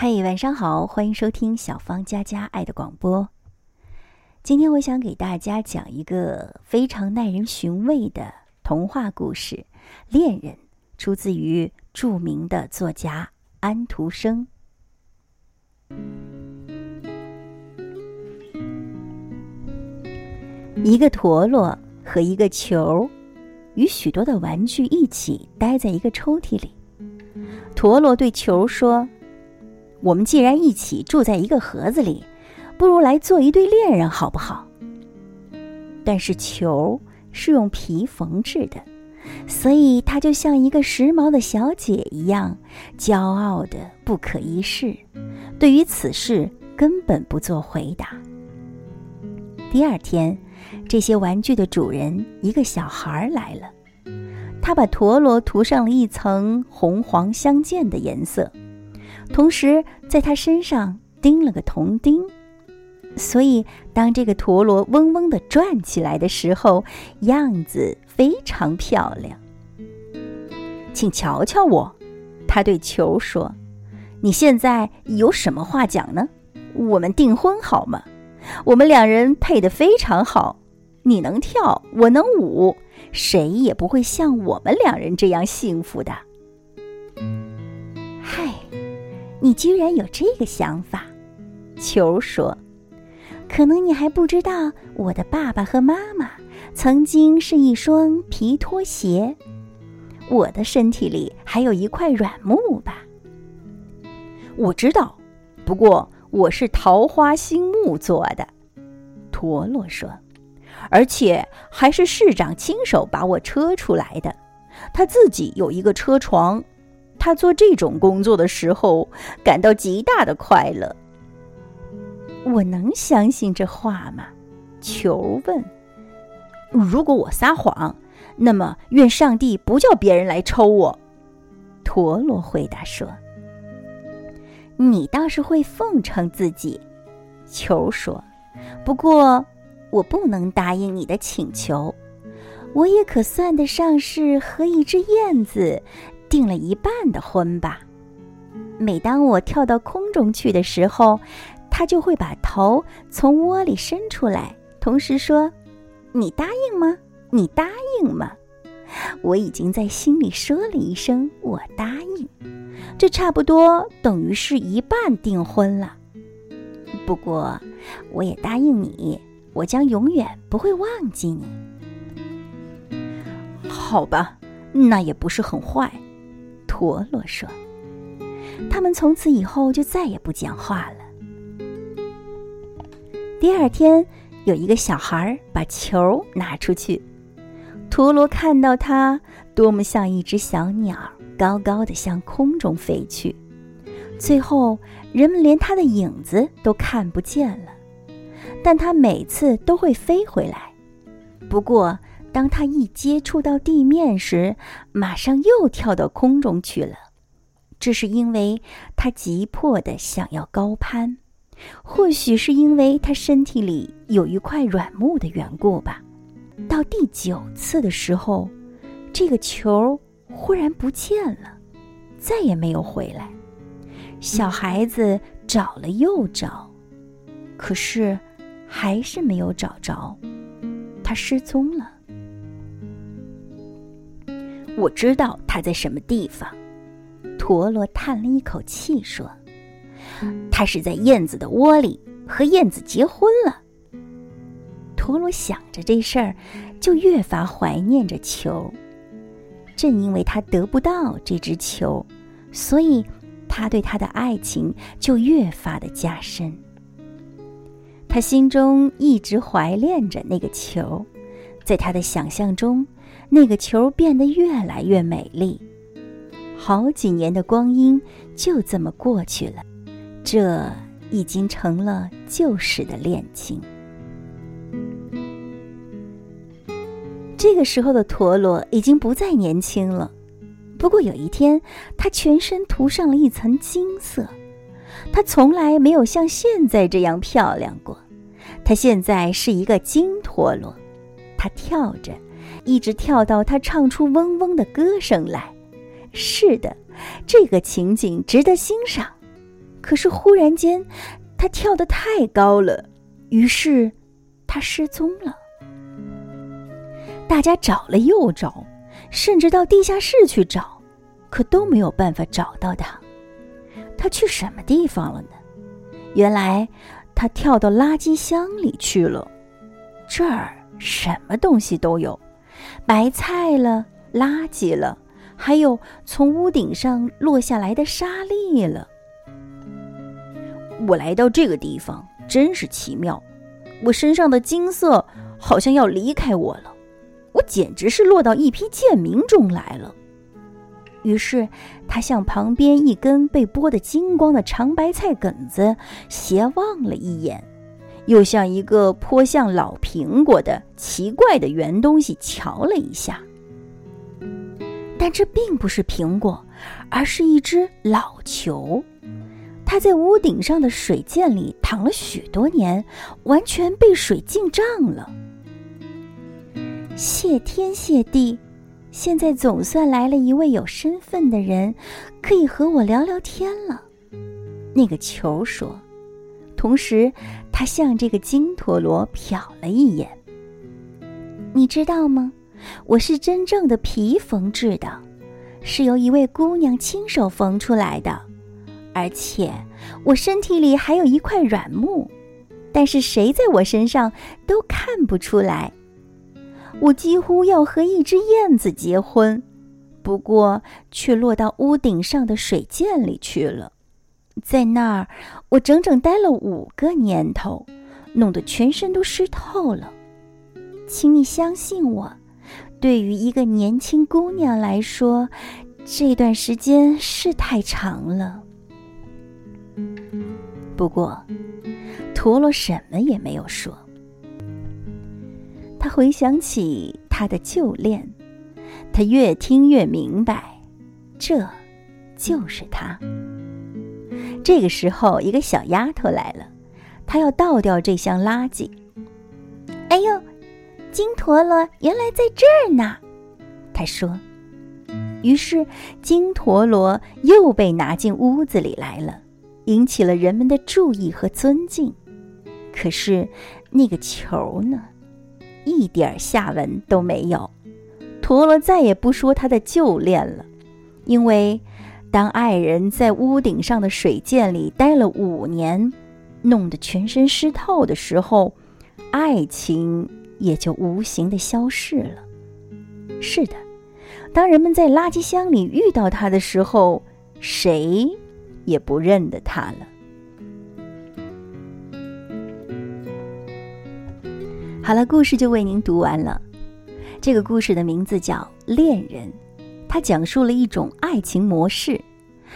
嘿，晚上好，欢迎收听小芳佳佳爱的广播。今天我想给大家讲一个非常耐人寻味的童话故事《恋人》，出自于著名的作家安徒生。一个陀螺和一个球，与许多的玩具一起待在一个抽屉里。陀螺对球说。我们既然一起住在一个盒子里，不如来做一对恋人，好不好？但是球是用皮缝制的，所以它就像一个时髦的小姐一样，骄傲的不可一世。对于此事，根本不做回答。第二天，这些玩具的主人一个小孩来了，他把陀螺涂上了一层红黄相间的颜色。同时，在他身上钉了个铜钉，所以当这个陀螺嗡嗡地转起来的时候，样子非常漂亮。请瞧瞧我，他对球说：“你现在有什么话讲呢？我们订婚好吗？我们两人配得非常好，你能跳，我能舞，谁也不会像我们两人这样幸福的。”你居然有这个想法，球说：“可能你还不知道，我的爸爸和妈妈曾经是一双皮拖鞋，我的身体里还有一块软木吧？”我知道，不过我是桃花心木做的，陀螺说，而且还是市长亲手把我车出来的，他自己有一个车床。他做这种工作的时候，感到极大的快乐。我能相信这话吗？球问。如果我撒谎，那么愿上帝不叫别人来抽我。陀螺回答说。你倒是会奉承自己，球说。不过我不能答应你的请求。我也可算得上是和一只燕子。订了一半的婚吧。每当我跳到空中去的时候，他就会把头从窝里伸出来，同时说：“你答应吗？你答应吗？”我已经在心里说了一声“我答应”，这差不多等于是一半订婚了。不过，我也答应你，我将永远不会忘记你。好吧，那也不是很坏。陀螺说：“他们从此以后就再也不讲话了。”第二天，有一个小孩把球拿出去，陀螺看到它多么像一只小鸟，高高的向空中飞去，最后人们连它的影子都看不见了。但它每次都会飞回来，不过。当他一接触到地面时，马上又跳到空中去了。这是因为他急迫的想要高攀，或许是因为他身体里有一块软木的缘故吧。到第九次的时候，这个球忽然不见了，再也没有回来。小孩子找了又找，可是还是没有找着，他失踪了。我知道他在什么地方。陀螺叹了一口气说：“他是在燕子的窝里和燕子结婚了。”陀螺想着这事儿，就越发怀念着球。正因为他得不到这只球，所以他对他的爱情就越发的加深。他心中一直怀恋着那个球，在他的想象中。那个球变得越来越美丽，好几年的光阴就这么过去了，这已经成了旧时的恋情。这个时候的陀螺已经不再年轻了，不过有一天，它全身涂上了一层金色，它从来没有像现在这样漂亮过。它现在是一个金陀螺，它跳着。一直跳到他唱出嗡嗡的歌声来。是的，这个情景值得欣赏。可是忽然间，他跳得太高了，于是他失踪了。大家找了又找，甚至到地下室去找，可都没有办法找到他。他去什么地方了呢？原来他跳到垃圾箱里去了。这儿什么东西都有，白菜了，垃圾了，还有从屋顶上落下来的沙粒了。我来到这个地方真是奇妙，我身上的金色好像要离开我了。我简直是落到一批贱民中来了。于是，他向旁边一根被剥得精光的长白菜梗子斜望了一眼，又向一个颇像老苹果的奇怪的圆东西瞧了一下。但这并不是苹果，而是一只老球。它在屋顶上的水涧里躺了许多年，完全被水浸胀了。谢天谢地，现在总算来了一位有身份的人，可以和我聊聊天了。那个球说，同时他向这个金陀螺瞟了一眼。你知道吗？我是真正的皮缝制的，是由一位姑娘亲手缝出来的，而且我身体里还有一块软木，但是谁在我身上都看不出来。我几乎要和一只燕子结婚，不过却落到屋顶上的水涧里去了。在那儿，我整整待了五个年头，弄得全身都湿透了。请你相信我，对于一个年轻姑娘来说，这段时间是太长了。不过，陀螺什么也没有说。他回想起他的旧恋，他越听越明白，这就是他。这个时候，一个小丫头来了，她要倒掉这箱垃圾。哎呦，金陀螺原来在这儿呢，她说。于是，金陀螺又被拿进屋子里来了，引起了人们的注意和尊敬。可是，那个球呢？一点下文都没有，陀螺再也不说他的旧恋了，因为当爱人在屋顶上的水涧里待了五年，弄得全身湿透的时候，爱情也就无形的消逝了。是的，当人们在垃圾箱里遇到他的时候，谁也不认得他了。好了，故事就为您读完了。这个故事的名字叫《恋人》，它讲述了一种爱情模式：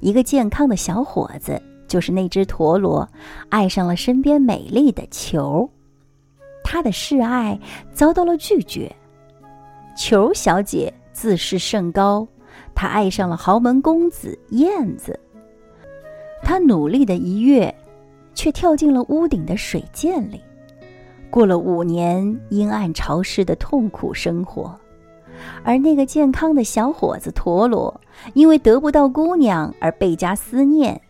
一个健康的小伙子，就是那只陀螺，爱上了身边美丽的球。他的示爱遭到了拒绝。球小姐自视甚高，她爱上了豪门公子燕子。她努力的一跃，却跳进了屋顶的水涧里。过了五年阴暗潮湿的痛苦生活，而那个健康的小伙子陀螺，因为得不到姑娘而倍加思念。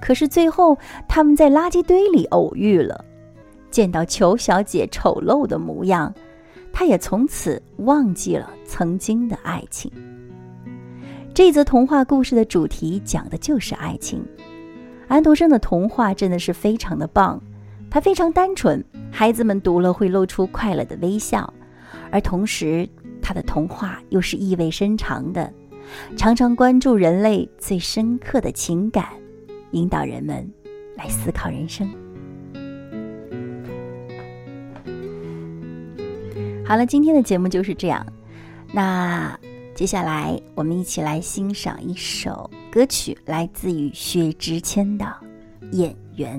可是最后，他们在垃圾堆里偶遇了，见到裘小姐丑陋的模样，他也从此忘记了曾经的爱情。这则童话故事的主题讲的就是爱情。安徒生的童话真的是非常的棒。它非常单纯，孩子们读了会露出快乐的微笑，而同时，他的童话又是意味深长的，常常关注人类最深刻的情感，引导人们来思考人生。好了，今天的节目就是这样，那接下来我们一起来欣赏一首歌曲，来自于薛之谦的《演员》。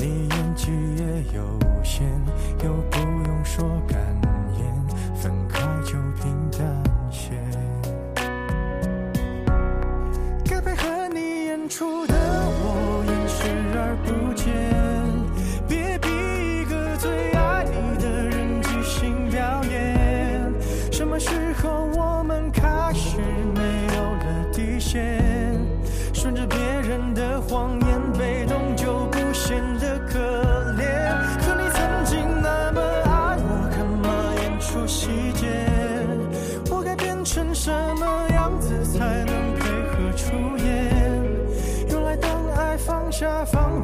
你演技也有限，又不用。说感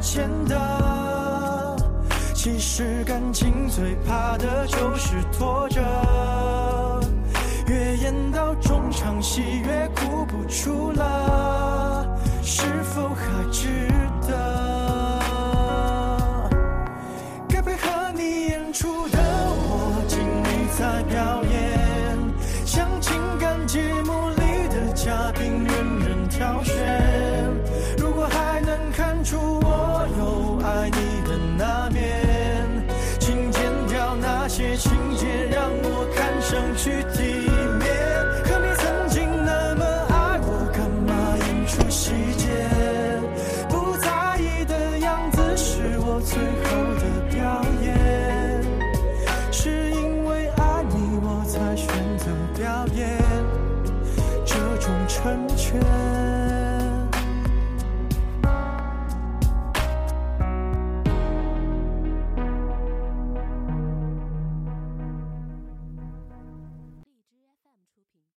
也不见的，其实感情最怕的就是拖着，越演到中场戏越哭不出了，